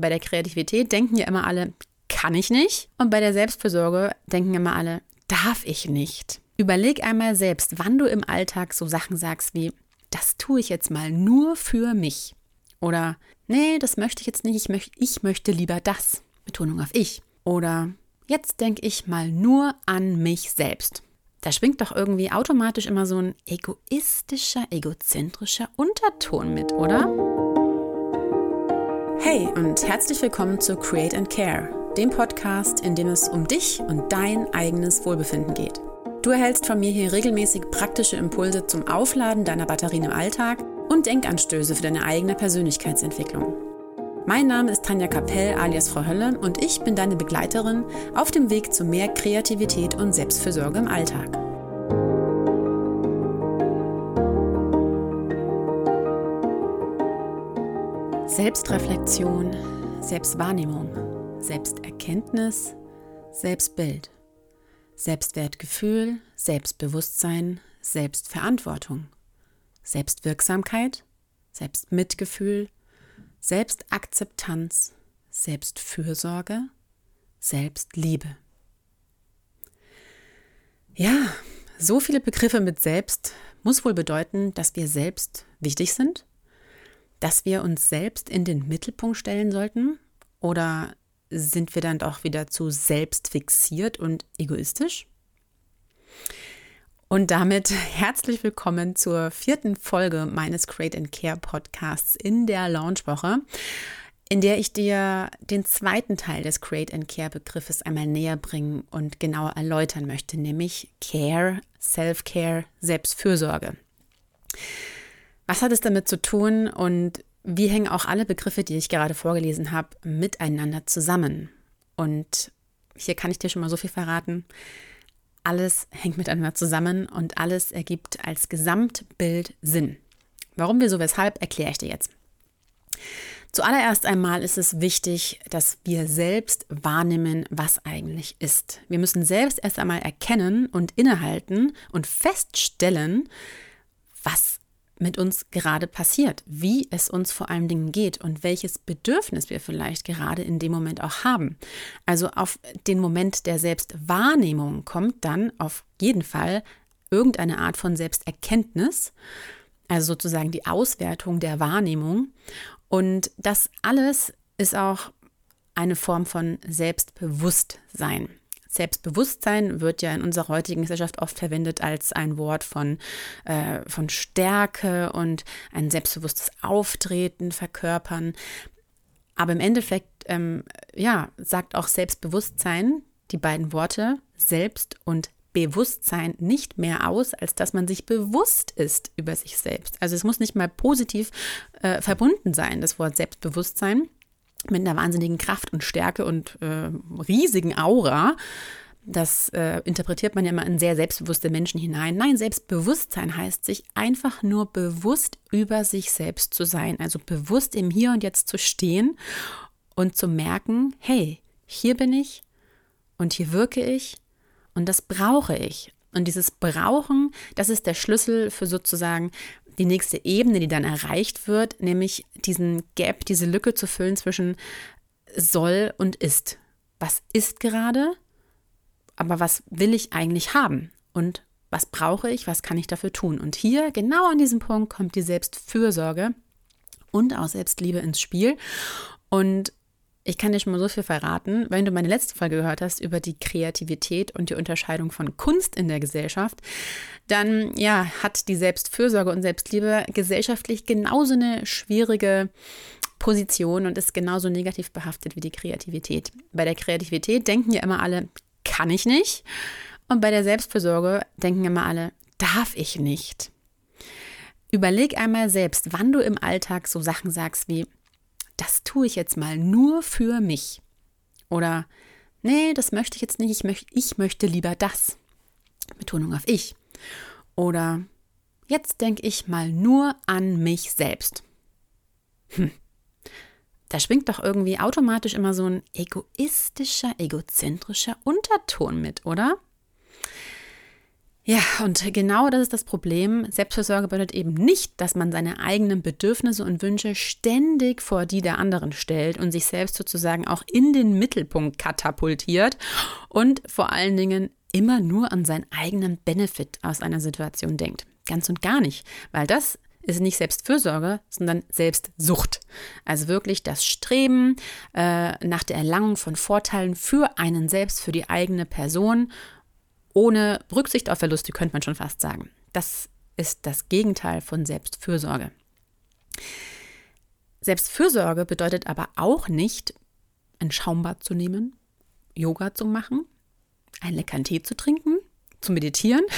Bei der Kreativität denken ja immer alle, kann ich nicht. Und bei der Selbstfürsorge denken immer alle, darf ich nicht. Überleg einmal selbst, wann du im Alltag so Sachen sagst wie, das tue ich jetzt mal nur für mich. Oder, nee, das möchte ich jetzt nicht, ich, möcht, ich möchte lieber das. Betonung auf ich. Oder, jetzt denke ich mal nur an mich selbst. Da schwingt doch irgendwie automatisch immer so ein egoistischer, egozentrischer Unterton mit, oder? Hey und herzlich willkommen zu Create and Care, dem Podcast, in dem es um dich und dein eigenes Wohlbefinden geht. Du erhältst von mir hier regelmäßig praktische Impulse zum Aufladen deiner Batterien im Alltag und Denkanstöße für deine eigene Persönlichkeitsentwicklung. Mein Name ist Tanja Kapell alias Frau Hölle und ich bin deine Begleiterin auf dem Weg zu mehr Kreativität und Selbstfürsorge im Alltag. Selbstreflexion, Selbstwahrnehmung, Selbsterkenntnis, Selbstbild, Selbstwertgefühl, Selbstbewusstsein, Selbstverantwortung, Selbstwirksamkeit, Selbstmitgefühl, Selbstakzeptanz, Selbstfürsorge, Selbstliebe. Ja, so viele Begriffe mit selbst muss wohl bedeuten, dass wir selbst wichtig sind, dass wir uns selbst in den Mittelpunkt stellen sollten? Oder sind wir dann doch wieder zu selbstfixiert und egoistisch? Und damit herzlich willkommen zur vierten Folge meines Create and Care Podcasts in der Launchwoche, in der ich dir den zweiten Teil des Create and Care Begriffes einmal näher bringen und genauer erläutern möchte, nämlich Care, Self-Care, Selbstfürsorge. Was hat es damit zu tun und wie hängen auch alle Begriffe, die ich gerade vorgelesen habe, miteinander zusammen? Und hier kann ich dir schon mal so viel verraten alles hängt miteinander zusammen und alles ergibt als Gesamtbild Sinn. Warum, wieso, weshalb, erkläre ich dir jetzt. Zuallererst einmal ist es wichtig, dass wir selbst wahrnehmen, was eigentlich ist. Wir müssen selbst erst einmal erkennen und innehalten und feststellen, was mit uns gerade passiert, wie es uns vor allen Dingen geht und welches Bedürfnis wir vielleicht gerade in dem Moment auch haben. Also auf den Moment der Selbstwahrnehmung kommt dann auf jeden Fall irgendeine Art von Selbsterkenntnis, also sozusagen die Auswertung der Wahrnehmung. Und das alles ist auch eine Form von Selbstbewusstsein. Selbstbewusstsein wird ja in unserer heutigen Gesellschaft oft verwendet als ein Wort von, äh, von Stärke und ein selbstbewusstes Auftreten verkörpern. Aber im Endeffekt, ähm, ja, sagt auch Selbstbewusstsein, die beiden Worte Selbst und Bewusstsein nicht mehr aus, als dass man sich bewusst ist über sich selbst. Also es muss nicht mal positiv äh, verbunden sein, das Wort Selbstbewusstsein mit einer wahnsinnigen Kraft und Stärke und äh, riesigen Aura. Das äh, interpretiert man ja immer in sehr selbstbewusste Menschen hinein. Nein, Selbstbewusstsein heißt, sich einfach nur bewusst über sich selbst zu sein. Also bewusst im Hier und Jetzt zu stehen und zu merken, hey, hier bin ich und hier wirke ich und das brauche ich. Und dieses Brauchen, das ist der Schlüssel für sozusagen die nächste Ebene, die dann erreicht wird, nämlich diesen Gap, diese Lücke zu füllen zwischen soll und ist. Was ist gerade, aber was will ich eigentlich haben? Und was brauche ich, was kann ich dafür tun? Und hier, genau an diesem Punkt, kommt die Selbstfürsorge und auch Selbstliebe ins Spiel. Und ich kann dir schon mal so viel verraten, wenn du meine letzte Folge gehört hast über die Kreativität und die Unterscheidung von Kunst in der Gesellschaft, dann ja, hat die Selbstfürsorge und Selbstliebe gesellschaftlich genauso eine schwierige Position und ist genauso negativ behaftet wie die Kreativität. Bei der Kreativität denken ja immer alle, kann ich nicht. Und bei der Selbstfürsorge denken immer alle, darf ich nicht. Überleg einmal selbst, wann du im Alltag so Sachen sagst wie, das tue ich jetzt mal nur für mich. Oder, nee, das möchte ich jetzt nicht, ich, möcht, ich möchte lieber das. Betonung auf ich. Oder, jetzt denke ich mal nur an mich selbst. Hm. Da schwingt doch irgendwie automatisch immer so ein egoistischer, egozentrischer Unterton mit, oder? Ja, und genau das ist das Problem. Selbstversorge bedeutet eben nicht, dass man seine eigenen Bedürfnisse und Wünsche ständig vor die der anderen stellt und sich selbst sozusagen auch in den Mittelpunkt katapultiert und vor allen Dingen immer nur an seinen eigenen Benefit aus einer Situation denkt. Ganz und gar nicht, weil das ist nicht Selbstfürsorge, sondern Selbstsucht. Also wirklich das Streben äh, nach der Erlangung von Vorteilen für einen selbst, für die eigene Person, ohne Rücksicht auf Verluste, könnte man schon fast sagen. Das ist das Gegenteil von Selbstfürsorge. Selbstfürsorge bedeutet aber auch nicht, ein Schaumbad zu nehmen, Yoga zu machen, einen leckeren Tee zu trinken, zu meditieren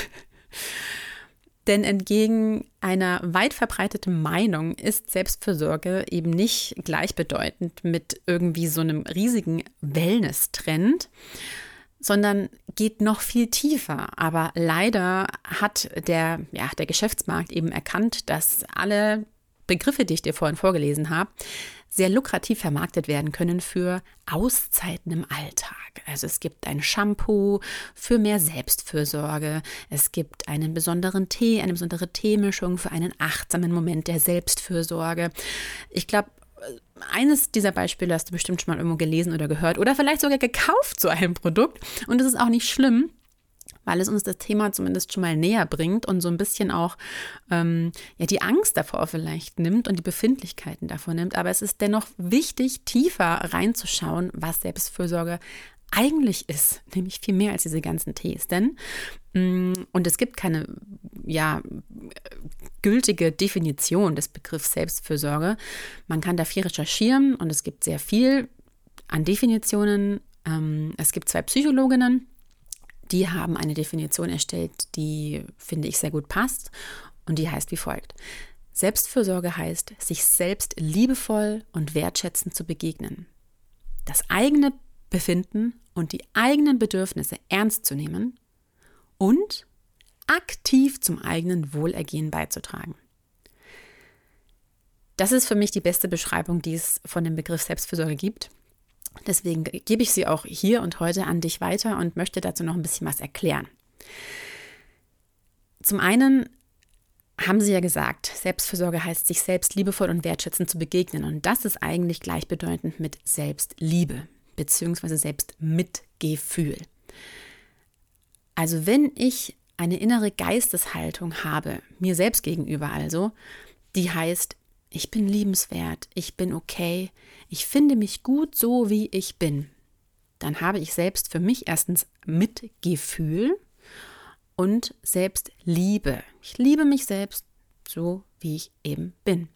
denn entgegen einer weit verbreiteten Meinung ist Selbstfürsorge eben nicht gleichbedeutend mit irgendwie so einem riesigen Wellness-Trend, sondern geht noch viel tiefer. Aber leider hat der, ja, der Geschäftsmarkt eben erkannt, dass alle Begriffe, die ich dir vorhin vorgelesen habe, sehr lukrativ vermarktet werden können für Auszeiten im Alltag. Also es gibt ein Shampoo für mehr Selbstfürsorge, es gibt einen besonderen Tee, eine besondere Teemischung für einen achtsamen Moment der Selbstfürsorge. Ich glaube, eines dieser Beispiele hast du bestimmt schon mal irgendwo gelesen oder gehört oder vielleicht sogar gekauft zu einem Produkt. Und es ist auch nicht schlimm, weil es uns das Thema zumindest schon mal näher bringt und so ein bisschen auch ähm, ja, die Angst davor vielleicht nimmt und die Befindlichkeiten davor nimmt. Aber es ist dennoch wichtig, tiefer reinzuschauen, was Selbstfürsorge eigentlich ist, nämlich viel mehr als diese ganzen Tees. Denn, mm, und es gibt keine, ja, gültige Definition des Begriffs Selbstfürsorge. Man kann da viel recherchieren und es gibt sehr viel an Definitionen. Ähm, es gibt zwei Psychologinnen, die haben eine Definition erstellt, die, finde ich, sehr gut passt und die heißt wie folgt. Selbstfürsorge heißt, sich selbst liebevoll und wertschätzend zu begegnen. Das eigene Befinden und die eigenen Bedürfnisse ernst zu nehmen und aktiv zum eigenen Wohlergehen beizutragen. Das ist für mich die beste Beschreibung, die es von dem Begriff Selbstfürsorge gibt. Deswegen gebe ich sie auch hier und heute an dich weiter und möchte dazu noch ein bisschen was erklären. Zum einen haben Sie ja gesagt, Selbstfürsorge heißt, sich selbst liebevoll und wertschätzend zu begegnen. Und das ist eigentlich gleichbedeutend mit Selbstliebe bzw. Selbstmitgefühl. Also wenn ich eine innere Geisteshaltung habe, mir selbst gegenüber also, die heißt, ich bin liebenswert, ich bin okay, ich finde mich gut so, wie ich bin, dann habe ich selbst für mich erstens Mitgefühl und Selbstliebe. Ich liebe mich selbst so, wie ich eben bin.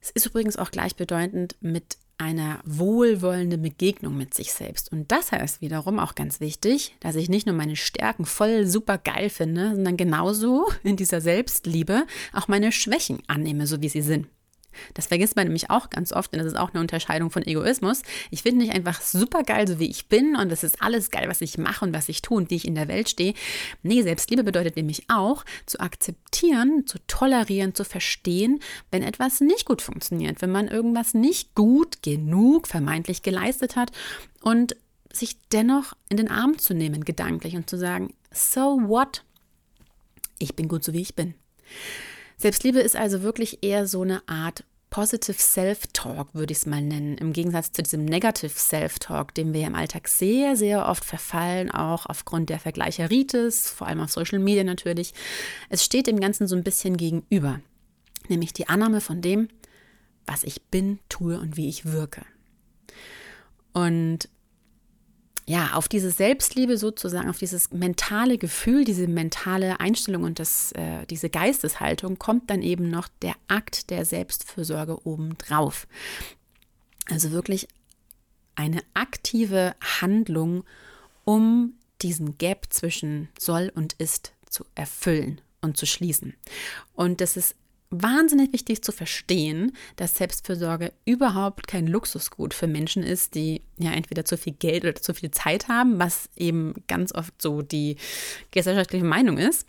Es ist übrigens auch gleichbedeutend mit einer wohlwollenden Begegnung mit sich selbst. Und das heißt wiederum auch ganz wichtig, dass ich nicht nur meine Stärken voll super geil finde, sondern genauso in dieser Selbstliebe auch meine Schwächen annehme, so wie sie sind. Das vergisst man nämlich auch ganz oft, denn das ist auch eine Unterscheidung von Egoismus. Ich finde mich einfach super geil, so wie ich bin und es ist alles geil, was ich mache und was ich tue und wie ich in der Welt stehe. Nee, Selbstliebe bedeutet nämlich auch zu akzeptieren, zu tolerieren, zu verstehen, wenn etwas nicht gut funktioniert, wenn man irgendwas nicht gut genug vermeintlich geleistet hat und sich dennoch in den Arm zu nehmen, gedanklich und zu sagen, so what? Ich bin gut so wie ich bin. Selbstliebe ist also wirklich eher so eine Art Positive Self-Talk, würde ich es mal nennen, im Gegensatz zu diesem Negative Self-Talk, dem wir im Alltag sehr, sehr oft verfallen, auch aufgrund der Vergleicheritis, vor allem auf Social Media natürlich. Es steht dem Ganzen so ein bisschen gegenüber, nämlich die Annahme von dem, was ich bin, tue und wie ich wirke. Und ja, auf diese Selbstliebe sozusagen, auf dieses mentale Gefühl, diese mentale Einstellung und das, äh, diese Geisteshaltung kommt dann eben noch der Akt der Selbstfürsorge obendrauf. Also wirklich eine aktive Handlung, um diesen Gap zwischen soll und ist zu erfüllen und zu schließen. Und das ist wahnsinnig wichtig zu verstehen, dass Selbstfürsorge überhaupt kein Luxusgut für Menschen ist, die ja entweder zu viel Geld oder zu viel Zeit haben, was eben ganz oft so die gesellschaftliche Meinung ist,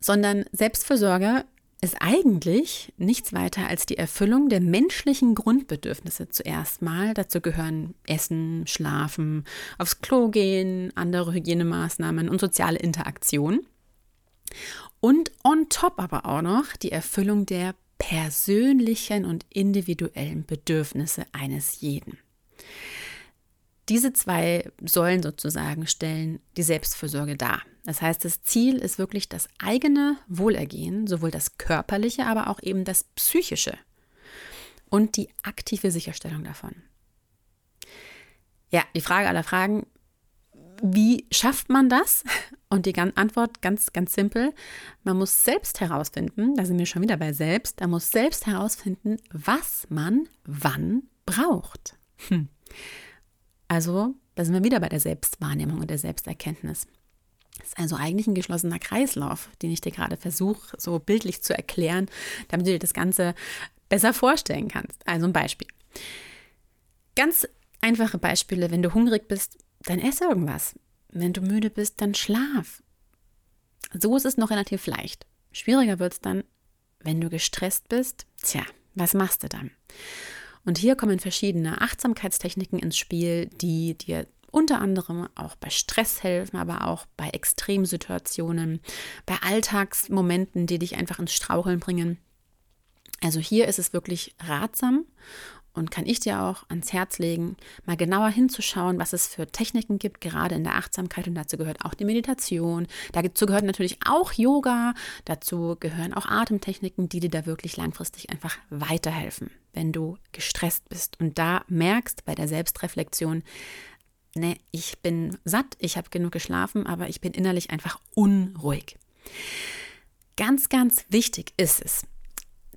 sondern Selbstfürsorge ist eigentlich nichts weiter als die Erfüllung der menschlichen Grundbedürfnisse zuerst mal. Dazu gehören Essen, Schlafen, aufs Klo gehen, andere Hygienemaßnahmen und soziale Interaktion. Und on top aber auch noch die Erfüllung der persönlichen und individuellen Bedürfnisse eines jeden. Diese zwei Säulen sozusagen stellen die Selbstfürsorge dar. Das heißt, das Ziel ist wirklich das eigene Wohlergehen, sowohl das körperliche, aber auch eben das psychische und die aktive Sicherstellung davon. Ja, die Frage aller Fragen, wie schafft man das? Und die Antwort ganz, ganz simpel. Man muss selbst herausfinden, da sind wir schon wieder bei selbst, man muss selbst herausfinden, was man wann braucht. Hm. Also, da sind wir wieder bei der Selbstwahrnehmung und der Selbsterkenntnis. Das ist also eigentlich ein geschlossener Kreislauf, den ich dir gerade versuche, so bildlich zu erklären, damit du dir das Ganze besser vorstellen kannst. Also ein Beispiel. Ganz einfache Beispiele, wenn du hungrig bist, dann ess irgendwas. Wenn du müde bist, dann schlaf. So ist es noch relativ leicht. Schwieriger wird es dann, wenn du gestresst bist. Tja, was machst du dann? Und hier kommen verschiedene Achtsamkeitstechniken ins Spiel, die dir unter anderem auch bei Stress helfen, aber auch bei Extremsituationen, bei Alltagsmomenten, die dich einfach ins Straucheln bringen. Also hier ist es wirklich ratsam und kann ich dir auch ans Herz legen, mal genauer hinzuschauen, was es für Techniken gibt, gerade in der Achtsamkeit. Und dazu gehört auch die Meditation. Dazu gehört natürlich auch Yoga. Dazu gehören auch Atemtechniken, die dir da wirklich langfristig einfach weiterhelfen, wenn du gestresst bist. Und da merkst bei der Selbstreflexion, ne, ich bin satt, ich habe genug geschlafen, aber ich bin innerlich einfach unruhig. Ganz, ganz wichtig ist es,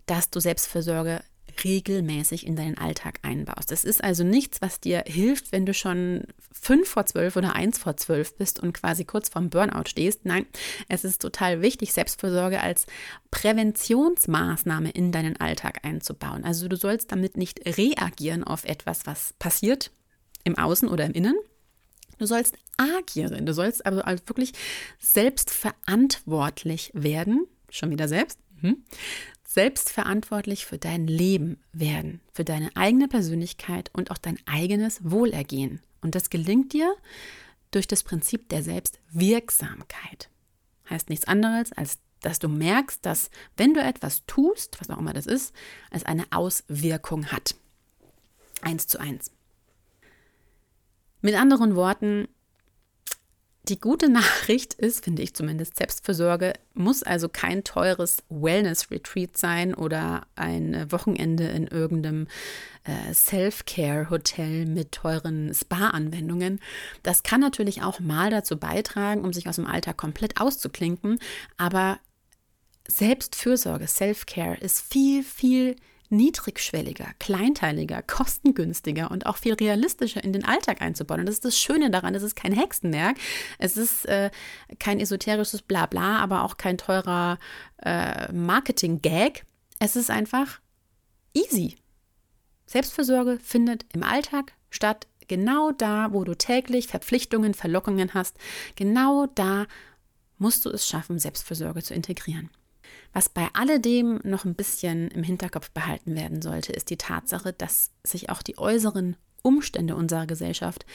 dass du Selbstfürsorge regelmäßig in deinen Alltag einbaust. Das ist also nichts, was dir hilft, wenn du schon fünf vor zwölf oder eins vor zwölf bist und quasi kurz vorm Burnout stehst. Nein, es ist total wichtig, Selbstfürsorge als Präventionsmaßnahme in deinen Alltag einzubauen. Also du sollst damit nicht reagieren auf etwas, was passiert im Außen oder im Innen, Du sollst agieren, du sollst aber wirklich selbstverantwortlich werden, schon wieder selbst, mhm selbstverantwortlich für dein Leben werden, für deine eigene Persönlichkeit und auch dein eigenes Wohlergehen. Und das gelingt dir durch das Prinzip der Selbstwirksamkeit. Heißt nichts anderes, als dass du merkst, dass wenn du etwas tust, was auch immer das ist, es eine Auswirkung hat. Eins zu eins. Mit anderen Worten, die gute Nachricht ist, finde ich zumindest, Selbstfürsorge muss also kein teures Wellness-Retreat sein oder ein Wochenende in irgendeinem äh, Self-Care-Hotel mit teuren Spa-Anwendungen. Das kann natürlich auch mal dazu beitragen, um sich aus dem Alltag komplett auszuklinken, aber Selbstfürsorge, Self-Care ist viel, viel niedrigschwelliger, kleinteiliger, kostengünstiger und auch viel realistischer in den Alltag einzubauen. Und das ist das Schöne daran, es ist kein Hexenwerk, es ist äh, kein esoterisches Blabla, aber auch kein teurer äh, Marketing-Gag. Es ist einfach easy. Selbstfürsorge findet im Alltag statt, genau da, wo du täglich Verpflichtungen, Verlockungen hast, genau da musst du es schaffen, Selbstfürsorge zu integrieren. Was bei alledem noch ein bisschen im Hinterkopf behalten werden sollte, ist die Tatsache, dass sich auch die äußeren Umstände unserer Gesellschaft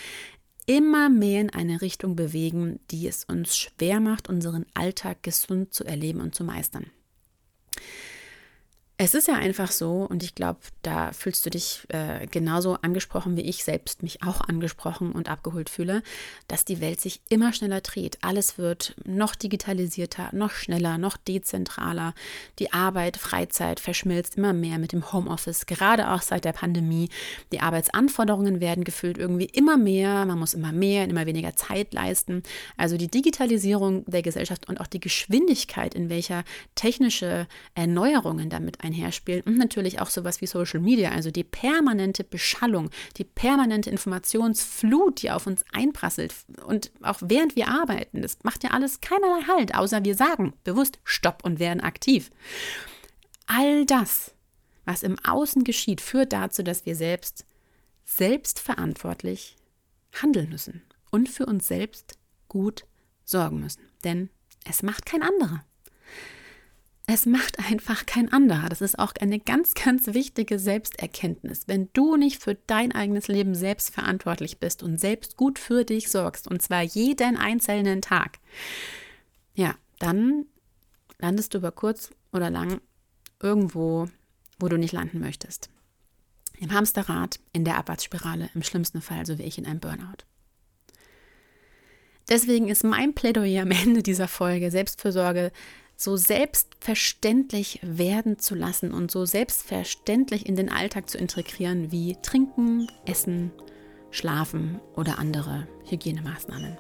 immer mehr in eine Richtung bewegen, die es uns schwer macht, unseren Alltag gesund zu erleben und zu meistern. Es ist ja einfach so, und ich glaube, da fühlst du dich äh, genauso angesprochen, wie ich selbst mich auch angesprochen und abgeholt fühle, dass die Welt sich immer schneller dreht. Alles wird noch digitalisierter, noch schneller, noch dezentraler. Die Arbeit, Freizeit verschmilzt immer mehr mit dem Homeoffice, gerade auch seit der Pandemie. Die Arbeitsanforderungen werden gefühlt irgendwie immer mehr. Man muss immer mehr in immer weniger Zeit leisten. Also die Digitalisierung der Gesellschaft und auch die Geschwindigkeit, in welcher technische Erneuerungen damit einherspielen und natürlich auch sowas wie Social Media, also die permanente Beschallung, die permanente Informationsflut, die auf uns einprasselt und auch während wir arbeiten, das macht ja alles keinerlei Halt, außer wir sagen bewusst Stopp und werden aktiv. All das, was im Außen geschieht, führt dazu, dass wir selbst selbstverantwortlich handeln müssen und für uns selbst gut sorgen müssen. Denn es macht kein anderer. Es macht einfach kein anderer. Das ist auch eine ganz, ganz wichtige Selbsterkenntnis. Wenn du nicht für dein eigenes Leben selbst verantwortlich bist und selbst gut für dich sorgst, und zwar jeden einzelnen Tag, ja, dann landest du über kurz oder lang irgendwo, wo du nicht landen möchtest. Im Hamsterrad, in der Abwärtsspirale, im schlimmsten Fall, so wie ich in einem Burnout. Deswegen ist mein Plädoyer am Ende dieser Folge Selbstfürsorge so selbstverständlich werden zu lassen und so selbstverständlich in den Alltag zu integrieren wie Trinken, Essen, Schlafen oder andere Hygienemaßnahmen.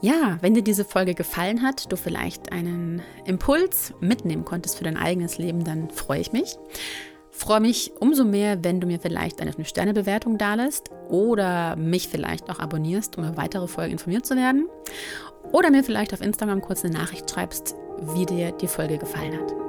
Ja, wenn dir diese Folge gefallen hat, du vielleicht einen Impuls mitnehmen konntest für dein eigenes Leben, dann freue ich mich. Freue mich umso mehr, wenn du mir vielleicht eine 5-Sterne-Bewertung dalässt oder mich vielleicht auch abonnierst, um über weitere Folgen informiert zu werden. Oder mir vielleicht auf Instagram kurz eine Nachricht schreibst, wie dir die Folge gefallen hat.